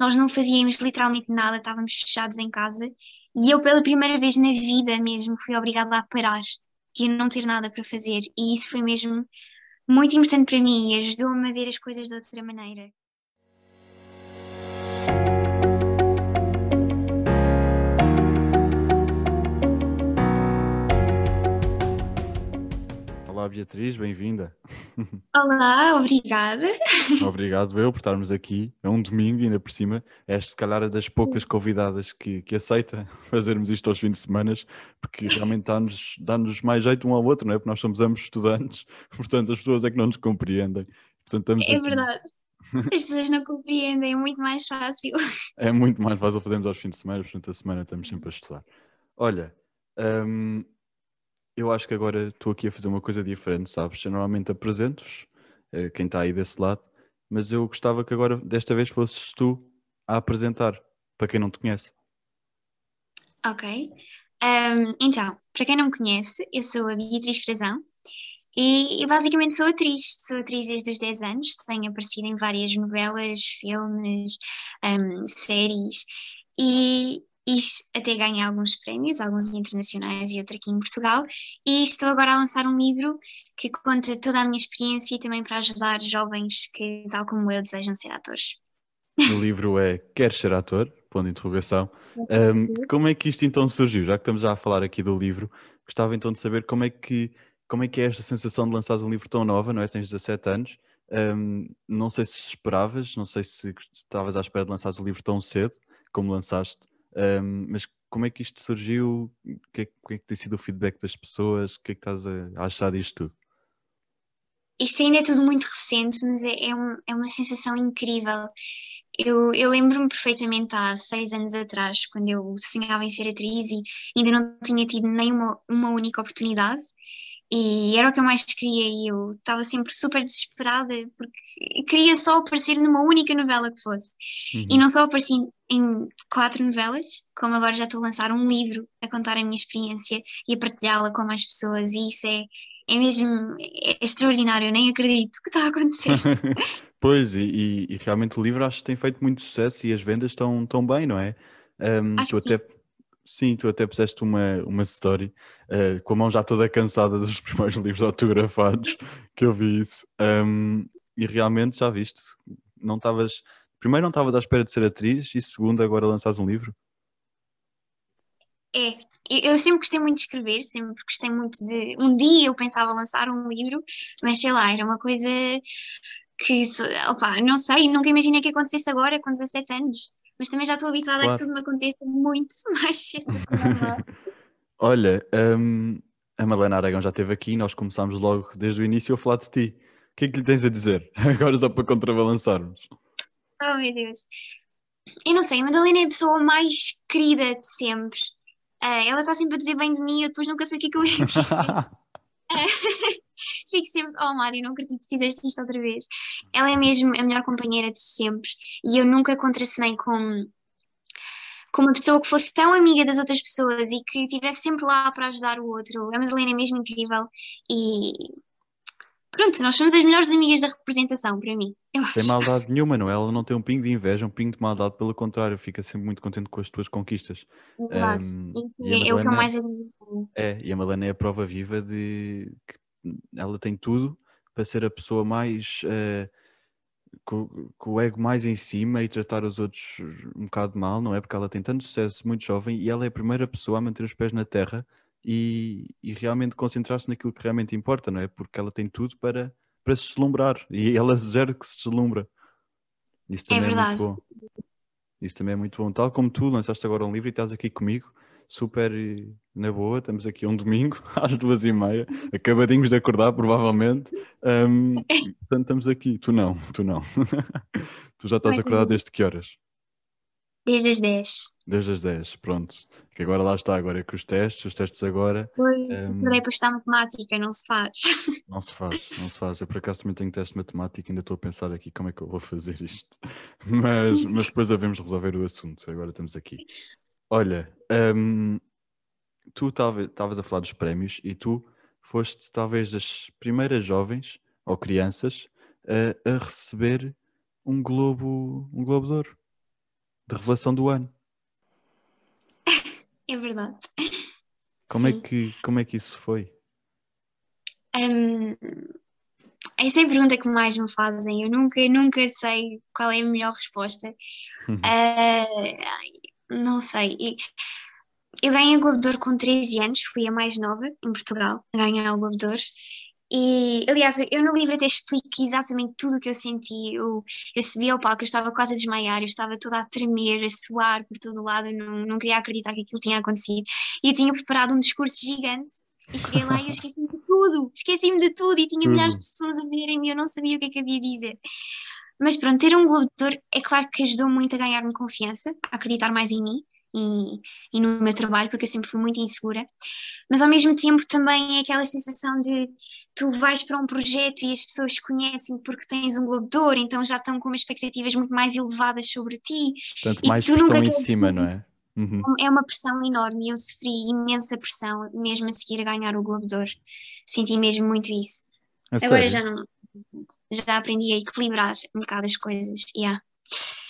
nós não fazíamos literalmente nada, estávamos fechados em casa e eu pela primeira vez na vida mesmo fui obrigada a parar e não ter nada para fazer e isso foi mesmo muito importante para mim e ajudou-me a ver as coisas de outra maneira. Beatriz, bem-vinda. Olá, obrigada. Obrigado eu por estarmos aqui. É um domingo, ainda por cima. És se calhar das poucas convidadas que, que aceita fazermos isto aos fins de semana, porque realmente dá-nos dá mais jeito um ao outro, não é? Porque nós somos ambos estudantes, portanto as pessoas é que não nos compreendem. Portanto, é aqui. verdade. As pessoas não compreendem, é muito mais fácil. É muito mais fácil fazermos aos fins de semana, portanto a semana estamos sempre a estudar. Olha, hum, eu acho que agora estou aqui a fazer uma coisa diferente, sabes? Eu normalmente apresento-vos, eh, quem está aí desse lado, mas eu gostava que agora, desta vez, fosses tu a apresentar, para quem não te conhece. Ok. Um, então, para quem não me conhece, eu sou a Beatriz Frazão e, e, basicamente sou atriz. Sou atriz desde os 10 anos, tenho aparecido em várias novelas, filmes, um, séries e, e até ganhei alguns prémios, alguns internacionais e outro aqui em Portugal. E estou agora a lançar um livro que conta toda a minha experiência e também para ajudar jovens que, tal como eu, desejam ser atores. O livro é Quer ser ator? Ponto de interrogação. Um, como é que isto então surgiu? Já que estamos já a falar aqui do livro, gostava então de saber como é que, como é, que é esta sensação de lançares um livro tão nova, não é? Tens 17 anos. Um, não sei se esperavas, não sei se estavas à espera de lançares o livro tão cedo como lançaste. Um, mas como é que isto surgiu? O que, é, que é que tem sido o feedback das pessoas? O que é que estás a achar disto tudo? Isto ainda é tudo muito recente, mas é, é, um, é uma sensação incrível. Eu, eu lembro-me perfeitamente há seis anos atrás, quando eu sonhava em ser atriz e ainda não tinha tido nenhuma uma única oportunidade e era o que eu mais queria e eu estava sempre super desesperada porque queria só aparecer numa única novela que fosse. Uhum. E não só apareci em quatro novelas, como agora já estou a lançar um livro a contar a minha experiência e a partilhá-la com mais pessoas e isso é, é mesmo é extraordinário, eu nem acredito que está a acontecer. pois, e, e, realmente o livro acho que tem feito muito sucesso e as vendas estão, estão bem, não é? Um, acho tu que até... Sim Sim, tu até puseste uma, uma story uh, com a mão já toda cansada dos primeiros livros autografados, que eu vi isso. Um, e realmente já viste, não estavas. Primeiro, não estavas à espera de ser atriz, e segundo, agora lanças um livro? É, eu sempre gostei muito de escrever, sempre gostei muito de. Um dia eu pensava lançar um livro, mas sei lá, era uma coisa que, opa, não sei, nunca imaginei que acontecesse agora com 17 anos mas também já estou habituada claro. a que tudo me aconteça muito mais cedo Olha, um, a Malena Aragão já esteve aqui, nós começámos logo desde o início a falar de ti. O que é que lhe tens a dizer? Agora só para contrabalançarmos. Oh meu Deus. Eu não sei, a Madalena é a pessoa mais querida de sempre. Uh, ela está sempre a dizer bem de mim e eu depois nunca sei o que é que eu ia dizer. Fico sempre, oh Mário, não acredito que fizeste isto outra vez. Ela é mesmo a melhor companheira de sempre e eu nunca contracenei com, com uma pessoa que fosse tão amiga das outras pessoas e que estivesse sempre lá para ajudar o outro. A Madalena é mesmo incrível e pronto, nós somos as melhores amigas da representação para mim. Eu Sem maldade nenhuma, não é? Ela não tem um pingo de inveja, um pingo de maldade, pelo contrário, fica sempre muito contente com as tuas conquistas. Exato. Um, é, é o que eu mais admiro. É, e a Madalena é a prova viva de que ela tem tudo para ser a pessoa mais uh, com, com, o ego mais em cima e tratar os outros um bocado mal, não é? Porque ela tem tanto sucesso, muito jovem, e ela é a primeira pessoa a manter os pés na terra e, e realmente concentrar-se naquilo que realmente importa, não é? Porque ela tem tudo para, para se deslumbrar e ela zero que se deslumbra. Isso também é, verdade. É muito bom. Isso também é muito bom. Tal como tu lançaste agora um livro e estás aqui comigo, super na boa, estamos aqui um domingo às duas e meia, acabadinhos de acordar, provavelmente. Um, portanto, estamos aqui. Tu não, tu não. tu já estás acordado desde que horas? Desde as 10. Desde as 10, pronto. Que agora lá está, agora é que os testes, os testes agora. Foi, um, para estudar matemática, não se faz. Não se faz, não se faz. Eu por acaso também tenho teste de matemática, ainda estou a pensar aqui como é que eu vou fazer isto. Mas, mas depois havemos resolver o assunto, agora estamos aqui. Olha, um, tu estavas a falar dos prémios e tu foste talvez das primeiras jovens ou crianças a, a receber um globo, um globo de ouro. De revelação do ano. É verdade. Como é, que, como é que isso foi? Hum, essa é a pergunta que mais me fazem. Eu nunca, nunca sei qual é a melhor resposta. Ah, não sei. Eu ganhei o Globo de Ouro com 13 anos, fui a mais nova em Portugal a ganhar o Globo de Ouro. E, aliás, eu no livro até explico exatamente tudo o que eu senti. Eu, eu subi ao palco, eu estava quase a desmaiar, eu estava toda a tremer, a suar por todo lado, eu não, não queria acreditar que aquilo tinha acontecido. E eu tinha preparado um discurso gigante. E cheguei lá e eu esqueci-me de tudo, esqueci-me de tudo e tinha milhares de pessoas a verem-me e eu não sabia o que é que havia de dizer. Mas pronto, ter um Globo de Ouro é claro que ajudou muito a ganhar-me confiança, a acreditar mais em mim e, e no meu trabalho, porque eu sempre fui muito insegura. Mas ao mesmo tempo também é aquela sensação de tu vais para um projeto e as pessoas conhecem porque tens um Globo de Ouro, então já estão com umas expectativas muito mais elevadas sobre ti. Portanto, E mais tu pressão nunca em cima, não é? Uhum. É uma pressão enorme e eu sofri imensa pressão mesmo a seguir a ganhar o Globo de Ouro. Senti mesmo muito isso. A Agora sério? já não. Já aprendi a equilibrar um bocado as coisas. Yeah.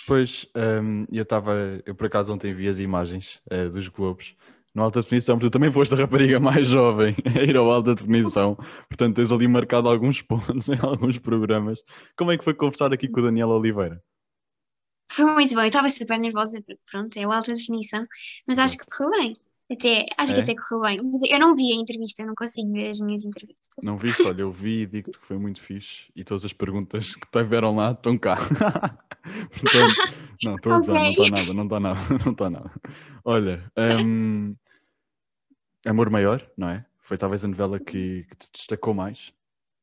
Pois, hum, eu estava, eu por acaso ontem vi as imagens eh, dos Globos no Alta Definição, porque tu também foste a rapariga mais jovem a ir ao Alta Definição, portanto tens ali marcado alguns pontos em alguns programas. Como é que foi conversar aqui com o Daniel Oliveira? Foi muito bom. Eu estava super nervosa, porque pronto, é o alta definição, mas acho que correu bem. Até, acho É? que até correu bem. Mas eu não vi a entrevista, eu não consigo ver as minhas entrevistas. Não viste? Olha, eu vi e digo-te que foi muito fixe e todas as perguntas que tiveram lá estão cá. Portanto, não, estou a usar, não está nada, não está nada, não está nada. Olha, hum, Amor Maior, não é? Foi talvez a novela que, que te destacou mais,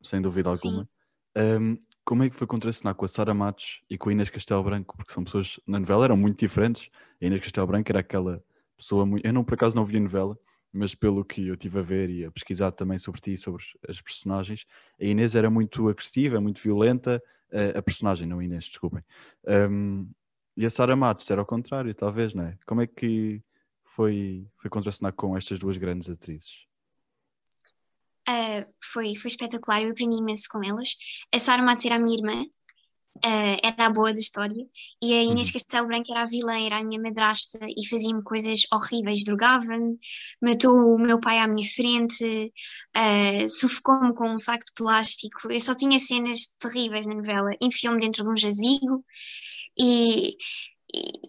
sem dúvida alguma. Hum, como é que foi contracenar com a Sara Matos e com a Inês Castelo Branco? Porque são pessoas, na novela eram muito diferentes. A Inês Castelo Branco era aquela pessoa muito. Eu não, por acaso, não vi a novela, mas pelo que eu tive a ver e a pesquisar também sobre ti e sobre as personagens, a Inês era muito agressiva, muito violenta. A, personagem, não a Inês, desculpem. Hum, e a Sara Matos era ao contrário, talvez, não é? Como é que foi, foi contracenar com estas duas grandes atrizes? Ah, foi, foi espetacular, eu aprendi imenso com elas. A Sara Matos era a minha irmã, ah, era a boa da história, e a Inês Uhum. Castelo Branco era a vilã, era a minha madrasta e fazia-me coisas horríveis, drogava-me, matou o meu pai à minha frente, ah, sufocou-me com um saco de plástico. Eu só tinha cenas terríveis na novela, enfiou-me dentro de um jazigo, e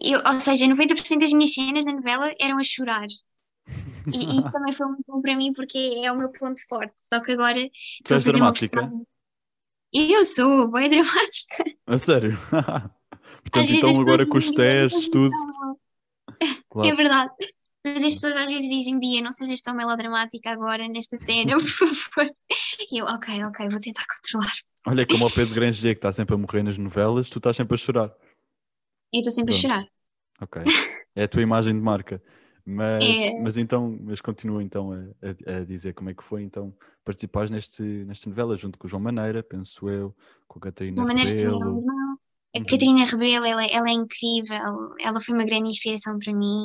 eu, ou seja, 90% das minhas cenas na novela eram a chorar. E, e isso também foi muito bom para mim porque é o meu ponto forte. Só que agora Tu estou a és fazer uma dramática? personagem. Eu sou bem dramática. A sério? Portanto, então agora com os testes, tudo. É Claro. verdade. Mas as pessoas às vezes dizem, Bia, não sejas tão melodramática agora nesta cena, por favor. E eu, ok, ok, vou tentar controlar. Olha, como o Pedro Granger que está sempre a morrer nas novelas, tu estás sempre a chorar. Eu estou sempre a Pronto. chorar. Ok. É a tua imagem de marca. Mas, É. mas então, mas continua então a, a- a dizer como é que foi então participares neste, nesta novela junto com o João Maneira, penso eu, com a Catarina maneira também Rebelo. A Uhum. Catarina Rebelo, ela, ela é incrível, ela foi uma grande inspiração para mim.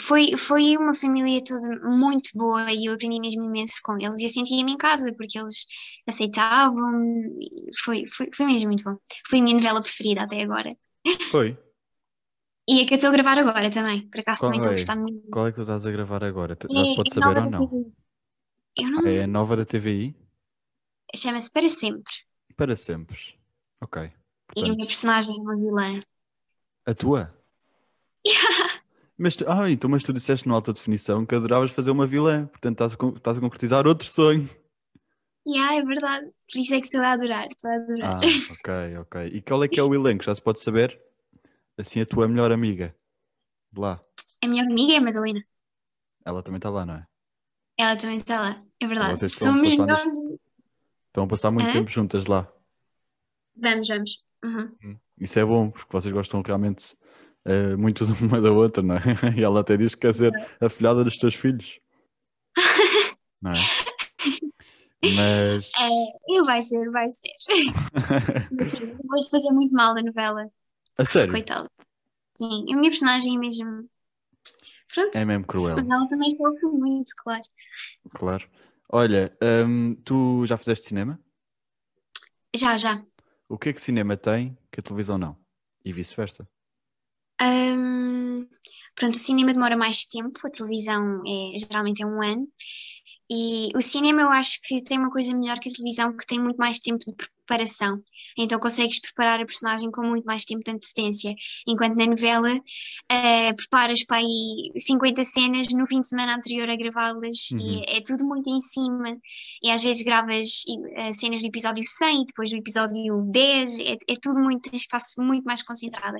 Foi, foi uma família toda muito boa e eu aprendi mesmo imenso com eles e eu sentia-me em casa porque eles aceitavam. Foi, foi, foi mesmo muito bom. Foi a minha novela preferida até agora. Foi. E a que eu estou a gravar agora também, por acaso Qual também estou a é? gostar muito. Qual é que tu estás a gravar agora? Já É- se pode é saber ou não? Eu não. Ah, é a nova da TVI? Chama-se Para Sempre. Para sempre. Ok. E a Portanto, minha personagem é uma vilã. a tua? Mas tu, ah, então, mas tu disseste no alta definição que adoravas fazer uma vilã, portanto estás a, estás a concretizar outro sonho. Yeah, é verdade. Por isso é que estou a adorar. Estou a adorar. Ah, ok, ok. E qual é que é o elenco? Já se pode saber? Assim, a tua melhor amiga de lá. A minha amiga é a Madalena. Ela também está lá, não é? Ela também está lá. É verdade. Vocês estão a Somos passar nós. Estão a passar muito Hã? tempo juntas lá. Vamos, vamos. Uhum. Isso é bom, porque vocês gostam realmente eh, muito de uma da outra, não é? E ela até diz que quer ser a filhada dos teus filhos. Não é? Mas. É, vai ser, vai ser. Vou fazer muito mal da novela. A sério? Coitada. Sim, a minha personagem é mesmo. Pronto. É mesmo cruel, Mas ela também sofre muito, claro. claro. Olha, hum, tu já fizeste cinema? Já, já. O que é que cinema tem que a televisão não? E vice-versa. Um, pronto, o cinema demora mais tempo, a televisão é, geralmente é um ano. E o cinema eu acho que tem uma coisa melhor que a televisão, que tem muito mais tempo de preparação. Então consegues preparar a personagem com muito mais tempo de antecedência. Enquanto na novela uh, preparas para aí 50 cenas no fim de semana anterior a gravá-las uhum. e é tudo muito em cima. E às vezes gravas uh, cenas do episódio 100 e depois do episódio 10, é, é tudo muito, está muito mais concentrada.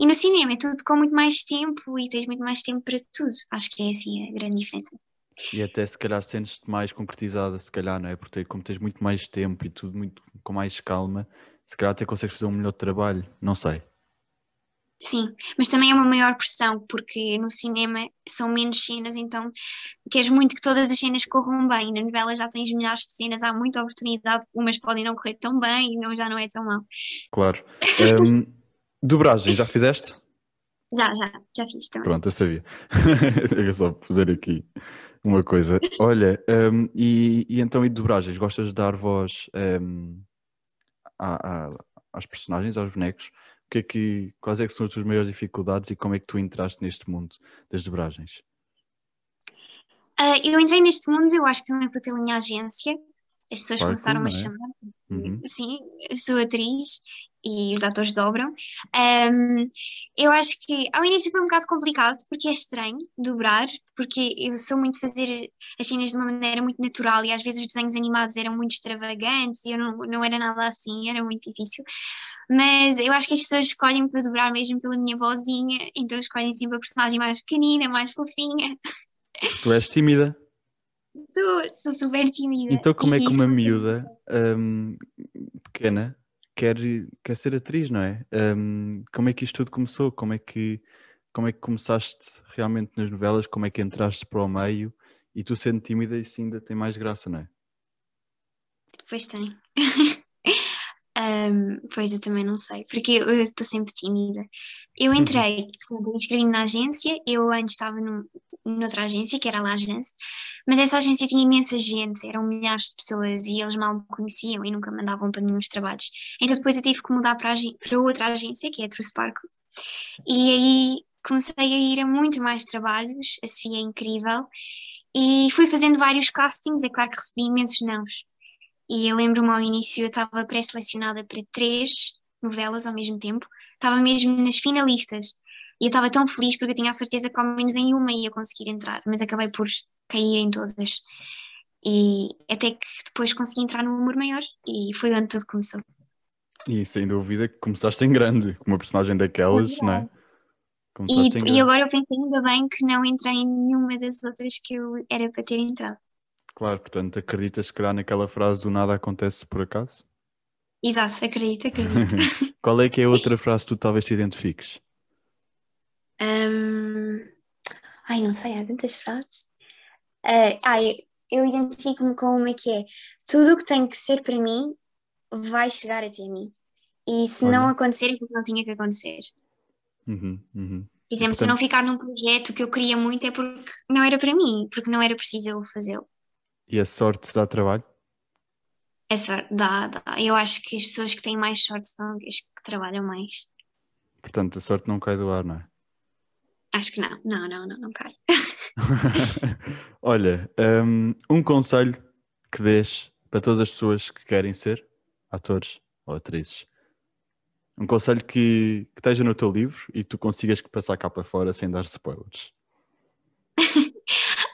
E no cinema é tudo com muito mais tempo e tens muito mais tempo para tudo. Acho que é assim a grande diferença. E até se calhar sentes-te mais concretizada, se calhar, não é? Porque como tens muito mais tempo e tudo muito com mais calma, se calhar até consegues fazer um melhor trabalho, não sei. Sim, mas também é uma maior pressão, porque no cinema são menos cenas, então queres muito que todas as cenas corram bem. Na novela já tens milhares de cenas, há muita oportunidade, umas podem não correr tão bem e não, já não é tão mal. Claro. Um, dobragem, já fizeste? Já, já, já fiz também. Pronto, eu sabia. é só fazer aqui uma coisa. Olha, um, e, e, então, e de dobragens? Gostas de dar voz um, a, a, às personagens, aos bonecos? O que é que, quais é que são as tuas maiores dificuldades e como é que tu entraste neste mundo das dobragens? Uh, eu entrei neste mundo, eu acho que também foi pela minha agência. As pessoas começaram a é? chamar. Uhum. Sim, eu sou atriz e os atores dobram. Um, eu acho que ao início foi um bocado complicado porque é estranho dobrar, porque eu sou muito fazer as cenas de uma maneira muito natural e às vezes os desenhos animados eram muito extravagantes e eu não, não era nada assim, era muito difícil. Mas eu acho que as pessoas escolhem para dobrar mesmo pela minha vozinha, então escolhem sempre a personagem mais pequenina, mais fofinha. Tu és tímida? Sou, sou super tímida. Então, como é que uma miúda um, pequena quer, quer ser atriz, não é? Um, como é que isto tudo começou? Como é que, como é que começaste realmente nas novelas? Como é que entraste para o meio? E tu sendo tímida, isso ainda tem mais graça, não é? Pois tem. um, pois eu também não sei, porque eu estou sempre tímida. Eu entrei, quando inscrevi-me na agência, eu antes estava num, noutra agência, que era a Lagence, mas essa agência tinha imensa gente, eram milhares de pessoas e eles mal me conheciam e nunca mandavam para nenhum trabalhos. Então depois eu tive que mudar para, para outra agência, que é a True Sparkle, e aí comecei a ir a muitos mais trabalhos, a Sofia é incrível, e fui fazendo vários castings, é claro que recebi imensos nãos. E eu lembro-me ao início, eu estava pré-selecionada para três novelas ao mesmo tempo, estava mesmo nas finalistas. E eu estava tão feliz porque eu tinha a certeza que ao menos em uma ia conseguir entrar, mas acabei por cair em todas. E até que depois consegui entrar no humor maior e foi onde tudo começou. E sem dúvida que começaste em grande, com uma personagem daquelas, não é? E, e, agora eu pensei ainda bem que não entrei em nenhuma das outras que eu era para ter entrado. Claro, portanto, acreditas que lá naquela frase do nada acontece por acaso? Exato, acredito, acredito. Qual é que é a outra frase que tu talvez te identifiques? Um... Ai, não sei, há tantas frases. Uh, ai, eu identifico-me com uma que é tudo o que tem que ser para mim vai chegar até mim. E se Olha. não acontecer, é porque não tinha que acontecer. Uhum, uhum. Por exemplo, Portanto... se eu não ficar num projeto que eu queria muito é porque não era para mim, porque não era preciso eu fazê-lo. E a sorte dá trabalho? É sorte, dá, dá. Eu acho que as pessoas que têm mais sorte são as que trabalham mais. Portanto, a sorte não cai do ar, não é? Acho que não, não, não, não, não cai. Olha, um, um conselho que dês para todas as pessoas que querem ser atores ou atrizes. Um conselho que, que esteja no teu livro e que tu consigas passar cá para fora sem dar spoilers.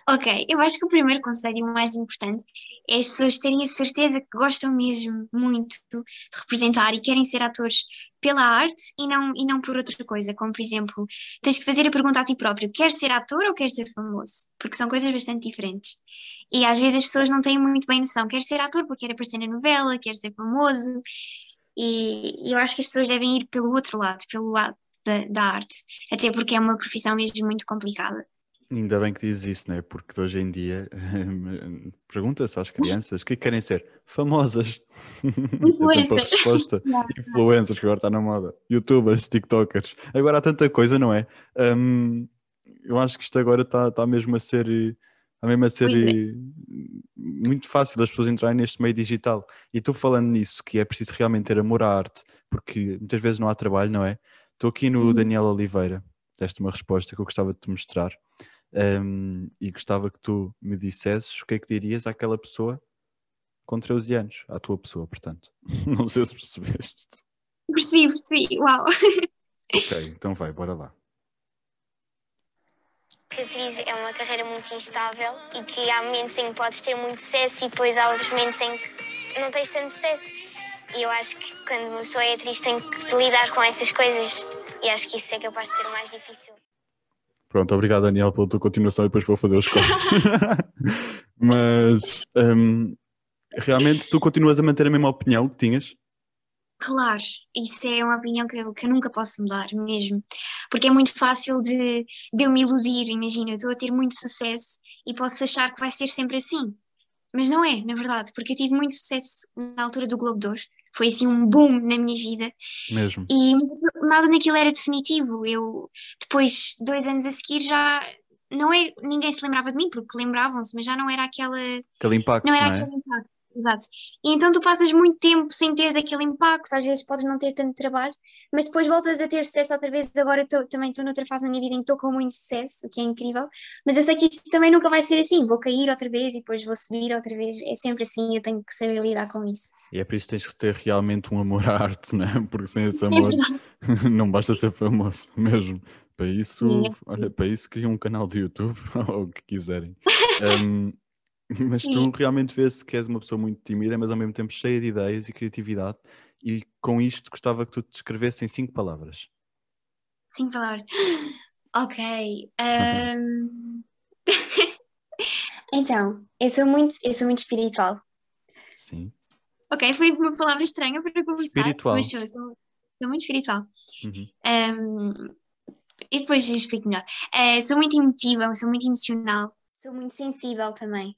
ok, eu acho que o primeiro conselho o mais importante é as pessoas terem a certeza que gostam mesmo muito de representar e querem ser atores pela arte e não, e não por outra coisa, como por exemplo, tens de fazer a pergunta a ti próprio: queres ser ator ou queres ser famoso? Porque são coisas bastante diferentes. E às vezes as pessoas não têm muito bem noção: quer ser ator porque quer aparecer na novela, quer ser famoso. E, e eu acho que as pessoas devem ir pelo outro lado, pelo lado da, da arte, até porque é uma profissão mesmo muito complicada. Ainda bem que dizes isso, não é? Porque hoje em dia pergunta-se às crianças o que querem ser? Famosas. Influencers. resposta. Influencers, que agora está na moda. Youtubers, TikTokers. Agora há tanta coisa, não é? Um, eu acho que isto agora está, está mesmo a ser, está mesmo a ser é. muito fácil as pessoas entrarem neste meio digital. E estou falando nisso, que é preciso realmente ter amor à arte, porque muitas vezes não há trabalho, não é? Estou aqui no. Daniel Oliveira, deste uma resposta que eu gostava de te mostrar um, e gostava que tu me dissesses o que é que dirias àquela pessoa com 13 anos, à tua pessoa, portanto. Não sei se percebeste. Percebi, percebi, uau. Ok, então vai, bora lá. Que atriz é uma carreira muito instável e que há momentos em que podes ter muito sucesso e depois há outros momentos em que não tens tanto sucesso. E eu acho que quando uma pessoa é atriz tem que lidar com essas coisas e acho que isso é capaz de ser o mais difícil. Pronto, obrigado Daniel pela tua continuação e depois vou fazer os cortes. Mas um, realmente tu continuas a manter a mesma opinião que tinhas? Claro, isso é uma opinião que eu, que eu nunca posso mudar mesmo, porque é muito fácil de, de eu me iludir, imagina, eu estou a ter muito sucesso e posso achar que vai ser sempre assim, mas não é, na verdade, porque eu tive muito sucesso na altura do Globo de Ouro, foi assim um boom na minha vida. Mesmo. E nada naquilo era definitivo. Eu, depois, dois anos a seguir, já não é, ninguém se lembrava de mim, porque lembravam-se, mas já não era aquela. Aquele impacto. Não era não é? aquele impacto. Exato. E então tu passas muito tempo sem teres aquele impacto, às vezes podes não ter tanto trabalho, mas depois voltas a ter sucesso outra vez. Agora tô, também estou noutra fase na minha vida em que estou com muito sucesso, o que é incrível, mas eu sei que isto também nunca vai ser assim. Vou cair outra vez e depois vou subir outra vez. É sempre assim, eu tenho que saber lidar com isso. E é por isso que tens que ter realmente um amor à arte, né? porque sem esse é amor é não basta ser famoso mesmo. Para isso, Sim, é olha, para isso cria um canal de YouTube ou o que quiserem. Um, Mas tu realmente vês que és uma pessoa muito tímida, mas ao mesmo tempo cheia de ideias e criatividade. E com isto gostava que tu te descrevesse em cinco palavras. Cinco palavras. Ok. Um... então, eu sou muito, eu sou muito espiritual. Sim. Ok, foi uma palavra estranha para começar. Espiritual. Mas sou, sou, sou muito espiritual. Uhum. Um, e depois explico melhor. Uh, sou muito emotiva, sou muito emocional, sou muito sensível também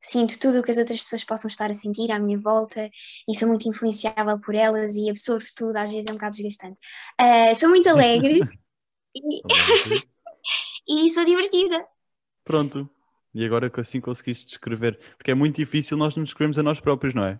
sinto tudo o que as outras pessoas possam estar a sentir à minha volta e sou muito influenciável por elas e absorvo tudo, às vezes é um bocado desgastante. Uh, sou muito alegre e... e sou divertida. Pronto. E agora que assim conseguiste descrever, porque é muito difícil nós nos descrevermos a nós próprios, não é?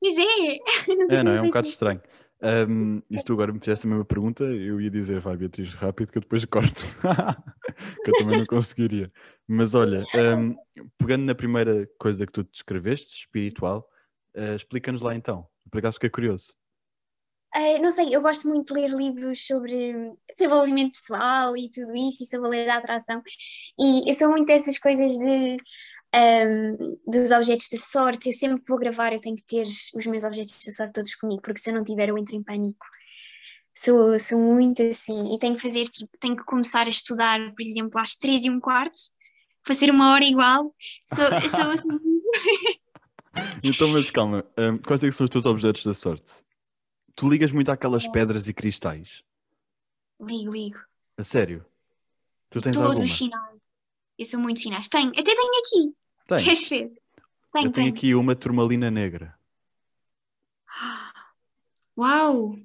Pois é. É, não é? É um bocado estranho. Um, e se tu agora me fizesse a mesma pergunta, eu ia dizer, vai Beatriz, rápido que eu depois corto. que eu também não conseguiria. Mas olha, um, pegando na primeira coisa que tu descreveste, espiritual, uh, explica-nos lá então. Por acaso fiquei curioso. Uh, não sei, eu gosto muito de ler livros sobre desenvolvimento pessoal e tudo isso, e sobre a lei da atração. E eu sou muito dessas coisas de um, dos objetos da sorte. Eu sempre que vou gravar, eu tenho que ter os meus objetos da sorte todos comigo, porque se eu não tiver, eu entro em pânico. Sou, sou muito assim e tenho que fazer, tipo, tenho que começar a estudar, por exemplo, às três e um quarto, fazer uma hora igual. Sou, sou assim. então, mas calma, um, quais é são os teus objetos da sorte? Tu ligas muito àquelas pedras e cristais? Ligo, ligo. A sério? Tu tens Todos alguma? os sinais. Eu sou muito sinais. Tenho, até tenho aqui. Tem. Queres ver? Tenho, Eu tenho, aqui uma turmalina negra. Uau!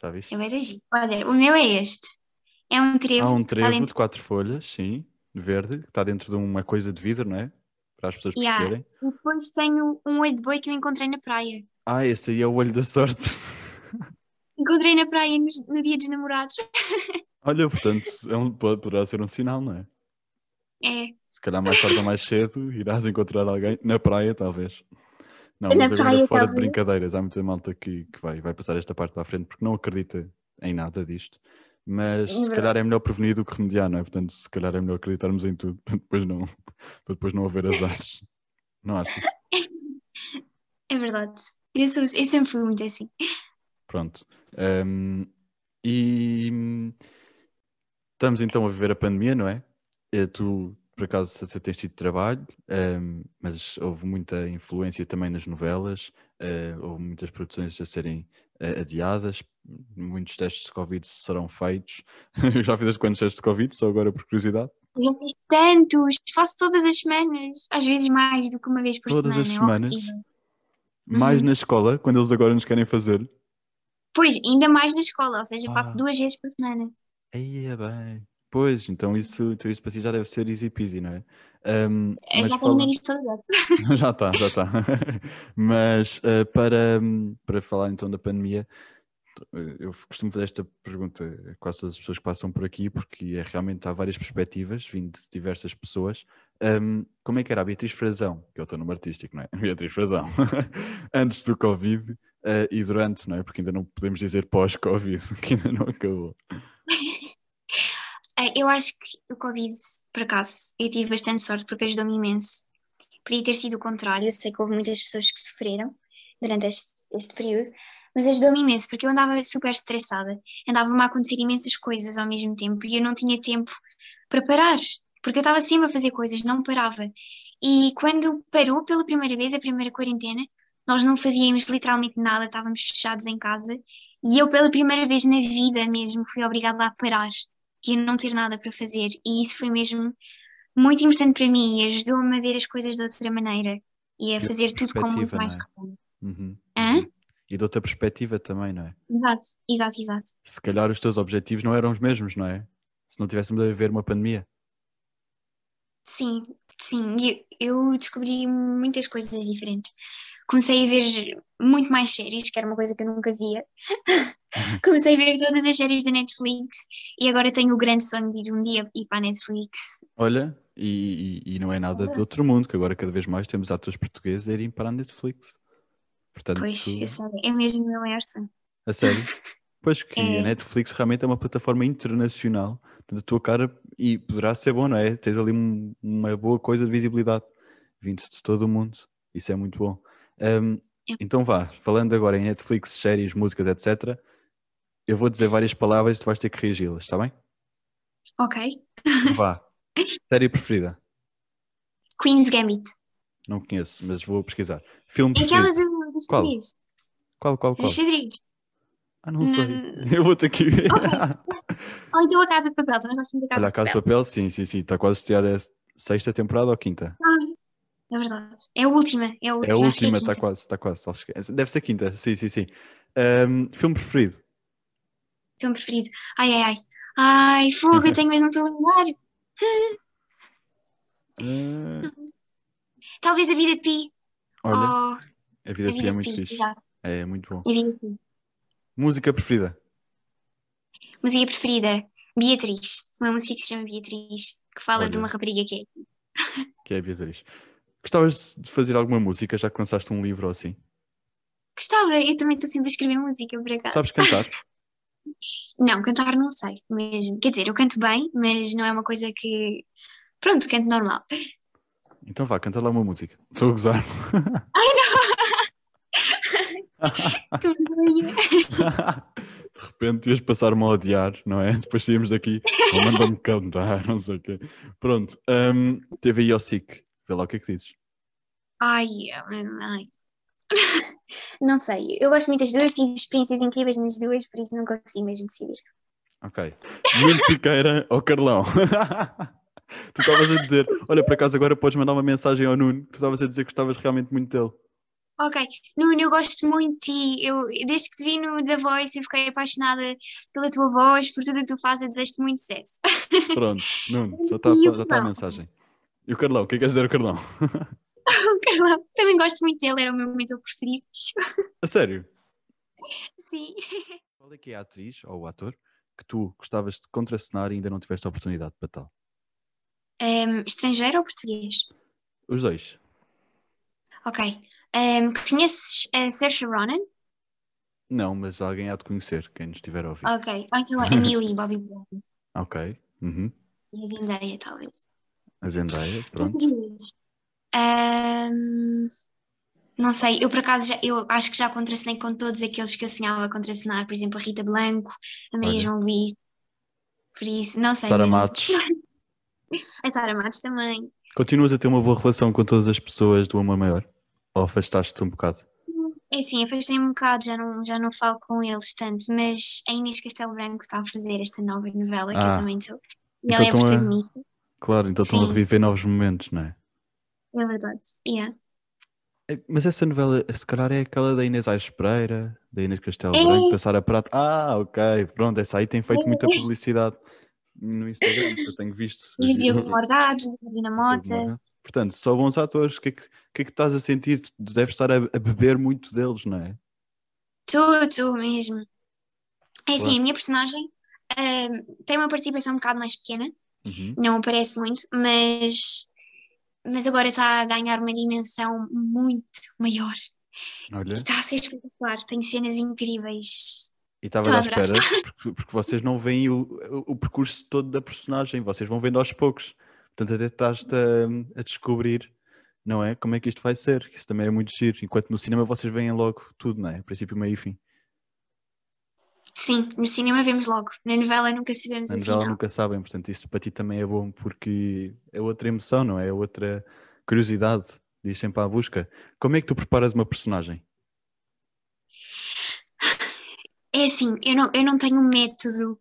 Já viste? Eu vejo Olha, o meu é este. É um trevo. Há um trevo de quatro folhas, sim, verde, que está dentro de uma coisa de vidro, não é? Para as pessoas yeah. perceberem. E depois tenho um olho de boi que eu encontrei na praia. Ah, esse aí é o olho da sorte. Encontrei na praia no, no dia dos namorados. Olha, portanto, é um, poderá ser um sinal, não é? É. Se calhar mais tarde ou mais cedo irás encontrar alguém na praia, talvez. Não, na mas agora praia, fora talvez. de brincadeiras, há muita malta que, que vai, vai passar esta parte para a frente porque não acredita em nada disto. Mas é se calhar é melhor prevenir do que remediar, não é? Portanto, se calhar é melhor acreditarmos em tudo para depois não, para depois não haver azares. não achas? É verdade. Eu, sou, eu sempre fui muito assim. Pronto. Um, e estamos então a viver a pandemia, não é? Eh, tu, por acaso, você tens tido trabalho, um, ehm, mas houve muita influência também nas novelas, uh, houve muitas produções a serem uh, adiadas, muitos testes de Covid serão feitos. Já fizeste quantos testes de Covid? Só agora por curiosidade? Já fiz tantos, faço todas as semanas, às vezes mais do que uma vez por todas semana. Todas as é semanas? Mais uhum. na escola, quando eles agora nos querem fazer? Pois, ainda mais na escola, ou seja, ah. faço duas vezes por semana. Aí é bem. Pois, então isso, então isso para ti já deve ser easy peasy, não é? Um, já tenho fala... nariz todo Já está, já está. mas uh, para, para falar então da pandemia, eu costumo fazer esta pergunta a quase todas as pessoas que passam por aqui, porque é realmente há várias perspectivas, vindo de diversas pessoas. Um, como é que era a Beatriz Frazão, que é o teu nome artístico, não é? Beatriz Frazão, antes do Covid uh, e durante, não é? Porque ainda não podemos dizer pós-Covid, que ainda não acabou. Eu acho que o Covid, por acaso, eu tive bastante sorte porque ajudou-me imenso. Podia ter sido o contrário, eu sei que houve muitas pessoas que sofreram durante este, este período, mas ajudou-me imenso porque eu andava super estressada, andava-me a acontecer imensas coisas ao mesmo tempo e eu não tinha tempo para parar, porque eu estava sempre a fazer coisas, não parava. E quando parou pela primeira vez, a primeira quarentena, nós não fazíamos literalmente nada, estávamos fechados em casa e eu pela primeira vez na vida mesmo fui obrigada a parar e não ter nada para fazer e isso foi mesmo muito importante para mim e ajudou-me a ver as coisas de outra maneira e a fazer tudo com muito mais é? Uhum. Hã? E de outra perspectiva também, não é? Exato, exato, exato. Se calhar os teus objetivos não eram os mesmos, não é? Se não tivéssemos a viver uma pandemia. Sim, sim. Eu, eu descobri muitas coisas diferentes. Comecei a ver muito mais séries, que era uma coisa que eu nunca via. Comecei a ver todas as séries da Netflix e agora tenho o grande sonho de ir um dia ir para a Netflix. Olha, e, e, e não é nada de outro mundo, que agora cada vez mais temos atores portugueses a irem para a Netflix. Portanto, pois, tu... eu sei, é mesmo o meu maior sonho. A sério? Pois que é. a Netflix realmente é uma plataforma internacional da tua cara e poderá ser bom, não é? Tens ali um, uma boa coisa de visibilidade vindo de todo o mundo. Isso é muito bom. Um, é. Então vá, falando agora em Netflix, séries, músicas, etc. Eu vou dizer várias palavras e tu vais ter que reagi-las, está bem? Ok. Vá. Série preferida? Queen's Gambit. Não conheço, mas vou pesquisar. Filme Aquelas dos qual? Qual, qual, qual? xadrez. Ah, não sei. Eu vou ter que ver. Okay. ou então a Casa de Papel, também gosto muito da Casa Olha, a Casa de Papel, sim, sim, sim. Está quase a estrear a sexta temporada ou quinta? Ah, é verdade. É a última. É a última, é a última está é quase, está quase. Deve ser quinta, sim, sim, sim. Um, filme preferido? Filme preferido. Ai, ai, ai. Ai, fogo, eu tenho, mas não estou a lembrar. Uh... Talvez a vida de Pi. Olha. Oh... A vida, a vida é muito fixe. Exato. É muito bom. Música preferida? Música preferida? Beatriz. Uma música que se chama Beatriz, que fala Olha. de uma rapariga que é. Que é Beatriz. Gostavas de fazer alguma música, já que lançaste um livro ou assim? Gostava, eu também estou sempre a escrever música, por acaso. Sabes cantar? não, cantar não sei mesmo. Quer dizer, eu canto bem, mas não é uma coisa que. Pronto, canto normal. Então vá, canta lá uma música. Estou a gozar. Ai não! De repente ias passar-me a odiar, não é? Depois saímos daqui, mandam-me cantar, não sei o quê. Pronto, um, teve aí ao SIC, vê lá o que é que dizes. Ai, ai. Não sei, eu gosto muito das duas, tive experiências incríveis nas duas, por isso não consigo mesmo decidir. Ok. Nuno Siqueira ou Carlão? tu estavas a dizer, olha, por acaso agora podes mandar uma mensagem ao Nuno, tu estavas a dizer que gostavas realmente muito dele. Ok, Nuno, eu gosto muito de ti. Eu, desde que te vi no The Voice, eu fiquei apaixonada pela tua voz, por tudo o que tu fazes, eu desejo-te muito sucesso. Pronto, Nuno, já está tá a mensagem. E o Carlão, o que é que queres dizer ao Carlão? o Carlão, também gosto muito dele, era o meu mentor preferido. A sério? Sim. Qual é que é a atriz ou o ator que tu gostavas de contracenar e ainda não tiveste a oportunidade para tal? Um, estrangeiro ou português? Os dois. Ok. Um, conheces a Saoirse Ronan? Não, mas alguém há de conhecer, quem nos estiver a ouvir. Ok. Ou então a Emily Bobby Brown. Ok. Uhum. E a Zendaya, talvez. A Zendaya, pronto. Um, não sei, eu por acaso já, eu acho que já contracenei com todos aqueles que eu sonhava contracenar, por exemplo, a Rita Blanco, a Maria Olha. João Luís, por isso, não sei. Sara Matos. a Sara Matos também. Continuas a ter uma boa relação com todas as pessoas do Amor Maior? Ou afastaste-te um bocado? É sim, afastei-me um bocado, já não, já não falo com eles tanto, mas a Inês Castelo Branco está a fazer esta nova novela que eu ah. também estou. E então ela é a protagonista. A... Claro, então sim. estão a reviver novos momentos, não é? É verdade, yeah. É, mas essa novela, se calhar é aquela da Inês Aires Pereira, da Inês Castelo é. Branco, da Sara Prato. Ah, ok, pronto, essa aí tem feito é. muita publicidade no Instagram, eu tenho visto. E Diogo Morgado, Marina Mota. Portanto, só bons atores. O que é que, que, é que estás a sentir? Tu deves estar a, a beber muito deles, não é? Estou, estou mesmo. É assim, a minha personagem uh, tem uma participação um bocado mais pequena, Uhum. não aparece muito, mas, mas agora está a ganhar uma dimensão muito maior. Olha, E está a ser espetacular, tem cenas incríveis. e estava à espera, porque, porque vocês não veem o, o, o percurso todo da personagem, vocês vão vendo aos poucos. Portanto, até estás-te a, a descobrir, não é? Como é que isto vai ser, que isso também é muito giro. Enquanto no cinema vocês veem logo tudo, não é? Princípio, meio e fim. Sim, no cinema vemos logo, na novela nunca sabemos Na novela final. nunca sabem, portanto, isso para ti também é bom, porque é outra emoção, não é? É outra curiosidade, diz sempre à busca. Como é que tu preparas uma personagem? É assim, eu não, eu não tenho um método.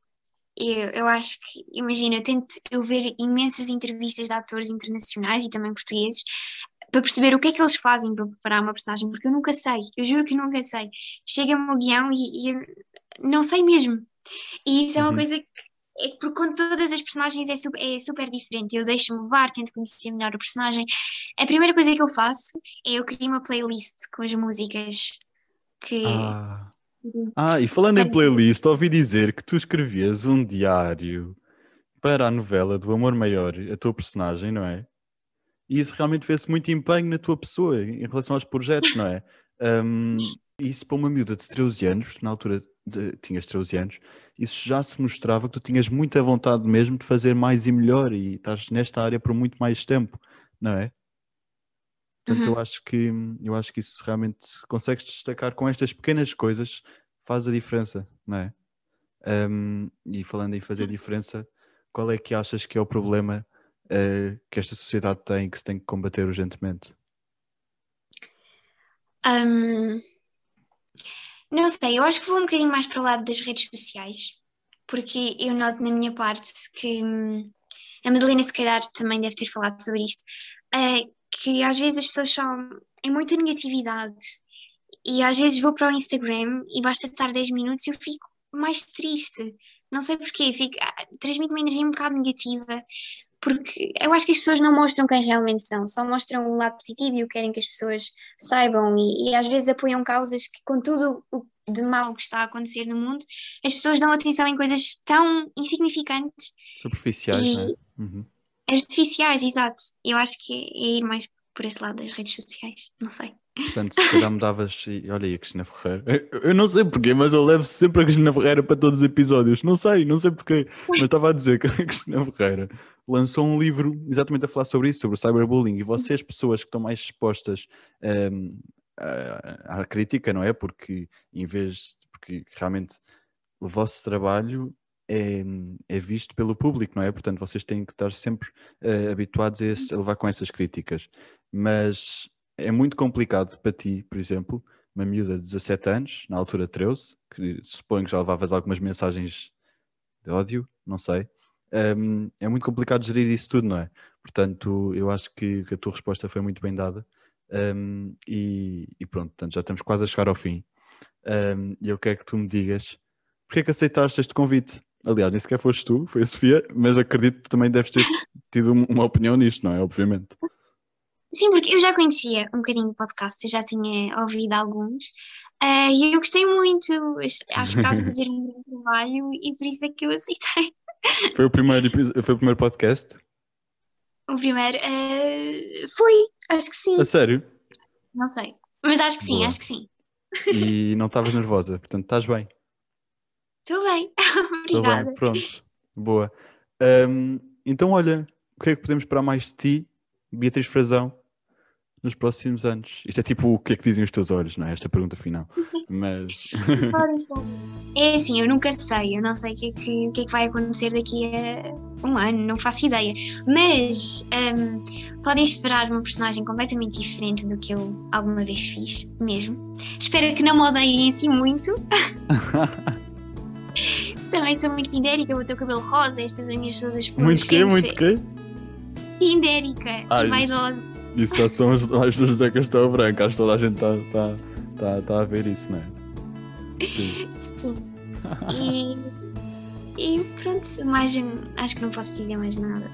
Eu, eu acho que, imagina, eu tento eu ver imensas entrevistas de atores internacionais e também portugueses para perceber o que é que eles fazem para preparar uma personagem, porque eu nunca sei, eu juro que nunca sei. Chega-me o guião e, e não sei mesmo. E isso é uma Uhum. coisa que, é que, porque com todas as personagens é super, é super diferente. Eu deixo-me levar, tento conhecer melhor o personagem. A primeira coisa que eu faço é eu crio uma playlist com as músicas que. Ah, ah e falando em playlist, ouvi dizer que tu escrevias um diário para a novela do Amor Maior, a tua personagem, não é? E isso realmente fez muito empenho na tua pessoa em relação aos projetos, não é? Um, isso para uma miúda de 13 anos, na altura de- tinhas 13 anos, isso já se mostrava que tu tinhas muita vontade mesmo de fazer mais e melhor e estás nesta área por muito mais tempo, não é? Portanto, Uhum. eu acho que eu acho que isso realmente consegues destacar com estas pequenas coisas faz a diferença, não é? Um, e falando em fazer diferença, qual é que achas que é o problema eh, que esta sociedade tem que se tem que combater urgentemente? Hum, não sei, eu acho que vou um bocadinho mais para o lado das redes sociais, porque eu noto na minha parte que hum, a Madalena, se calhar, também deve ter falado sobre isto, eh, que às vezes as pessoas são. é muita negatividade. E às vezes vou para o Instagram e basta estar 10 minutos e eu fico mais triste. Não sei porquê, fico, ah, transmite uma energia um bocado negativa, porque eu acho que as pessoas não mostram quem realmente são, só mostram o lado positivo e o que querem que as pessoas saibam e, e às vezes apoiam causas que, com tudo o de mau que está a acontecer no mundo, as pessoas dão atenção em coisas tão insignificantes, Superficiais, E- não é? Uhum. artificiais, exato. Eu acho que é, é ir mais por esse lado das redes sociais, não sei. Portanto, se calhar mudavas. e Olha aí a Cristina Ferreira. Eu, não sei porquê, mas eu levo sempre a Cristina Ferreira para todos os episódios. Não sei, não sei porquê. Mas estava a dizer que a Cristina Ferreira lançou um livro exatamente a falar sobre isso, sobre o cyberbullying. E vocês, pessoas que estão mais expostas hum, à, à crítica, não é? Porque em vez. Porque realmente o vosso trabalho é, é visto pelo público, não é? Portanto, vocês têm que estar sempre eh, habituados a, esse- a levar com essas críticas. Mas é muito complicado para ti, por exemplo, uma miúda de 17 anos, na altura 13, que suponho que já levavas algumas mensagens de ódio, não sei. Hum, é muito complicado gerir isso tudo, não é? Portanto, eu acho que, que a tua resposta foi muito bem dada. Hum, e, e pronto, portanto, já estamos quase a chegar ao fim. Hum, E eu quero que tu me digas porque é que aceitaste este convite. Aliás, nem sequer foste tu, foi a Sofia, mas acredito que também deves ter tido um- uma opinião nisto, não é? Obviamente. Sim, porque eu já conhecia um bocadinho o podcast, eu já tinha ouvido alguns, ah, e eu gostei muito, acho que estás a fazer um bom trabalho e por isso é que eu aceitei. Foi o primeiro, foi o primeiro podcast? O primeiro ah, foi, acho que sim, A sério? não sei, mas acho que sim, Boa. acho que sim. E não estavas nervosa, portanto estás bem. Estou bem, Estou bem, obrigada. pronto. Boa. Hum, então, olha, o que é que podemos esperar mais de ti, Beatriz Frazão, nos próximos anos? Isto é tipo o que é que dizem os teus olhos, não é? Esta pergunta final. Mas. É assim, eu nunca sei, eu não sei o que é que, que, é que vai acontecer daqui a um ano, não faço ideia. Mas ahm, podem esperar uma personagem completamente diferente do que eu alguma vez fiz, mesmo. Espero que não me odeiem assim muito. Também sou muito indérica, o teu cabelo rosa, estas unhas todas muito quê? Muito quê? Indérica Ah, e vaidosa. Isso já são as, as do José Castelo Branco. Acho que toda a gente está tá, tá, tá a ver isso, não é? Sim. Sim. E, e pronto, mais, acho que não posso dizer mais nada.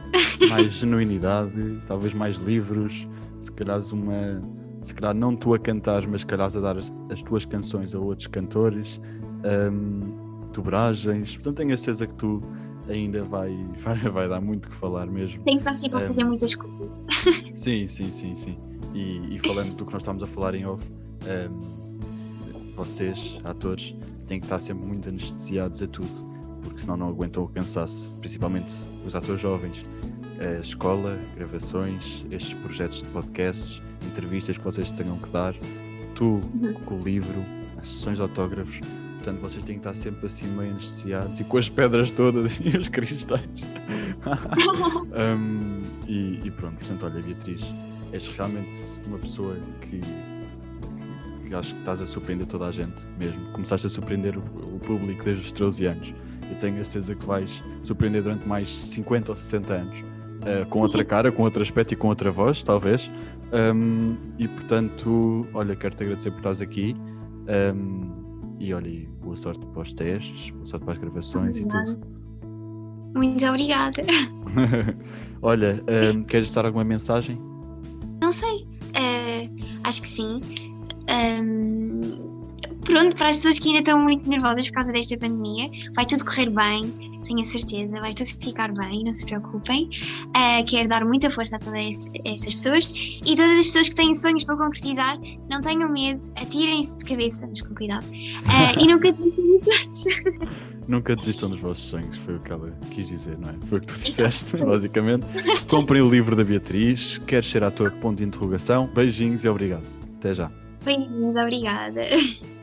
mais genuinidade, talvez mais livros, se calhar uma. Se calhar não tu a cantar, mas se calhar a dar as, as tuas canções a outros cantores. Hum, dobragens. Portanto, tenho a certeza que tu ainda vai, vai, vai dar muito que falar mesmo. Tenho que estar sempre um, a fazer muitas coisas. Sim, sim, sim, sim. E, e, falando do que nós estamos a falar em off, um, vocês, atores, têm que estar sempre muito anestesiados a tudo, porque senão não aguentam o cansaço, principalmente os atores jovens. A escola, gravações, estes projetos de podcasts, entrevistas que vocês tenham que dar, tu uhum. com o livro, as sessões de autógrafos, portanto vocês têm que estar sempre assim meio anestesiados e com as pedras todas e os cristais. um, e, e, pronto, portanto, olha, Beatriz, és realmente uma pessoa que, que, acho que estás a surpreender toda a gente mesmo. Começaste a surpreender o, o público desde os 13 anos. E tenho a certeza que vais surpreender durante mais 50 ou 60 anos. Uh, com outra cara, com outro aspecto e com outra voz, talvez. Um, e portanto, olha, quero-te agradecer por estás aqui. Um, e olha, boa sorte para os testes, boa sorte para as gravações obrigada. e tudo. Muito obrigada. olha, um, queres dar alguma mensagem? Não sei. Uh, acho que sim. pronto, para as pessoas que ainda estão muito nervosas por causa desta pandemia, vai tudo correr bem tenho a certeza, vai tudo ficar bem, não se preocupem. Uh, quero dar muita força a todas essas pessoas e todas as pessoas que têm sonhos para concretizar, não tenham medo, atirem-se de cabeça, mas com cuidado, uh, e nunca desistam Nunca desistam dos vossos sonhos, foi o que ela quis dizer, não é? Foi o que tu disseste, basicamente. Comprem o livro da Beatriz, quer ser ator, ponto de interrogação. Beijinhos e obrigado. Até já. Beijinhos, obrigada.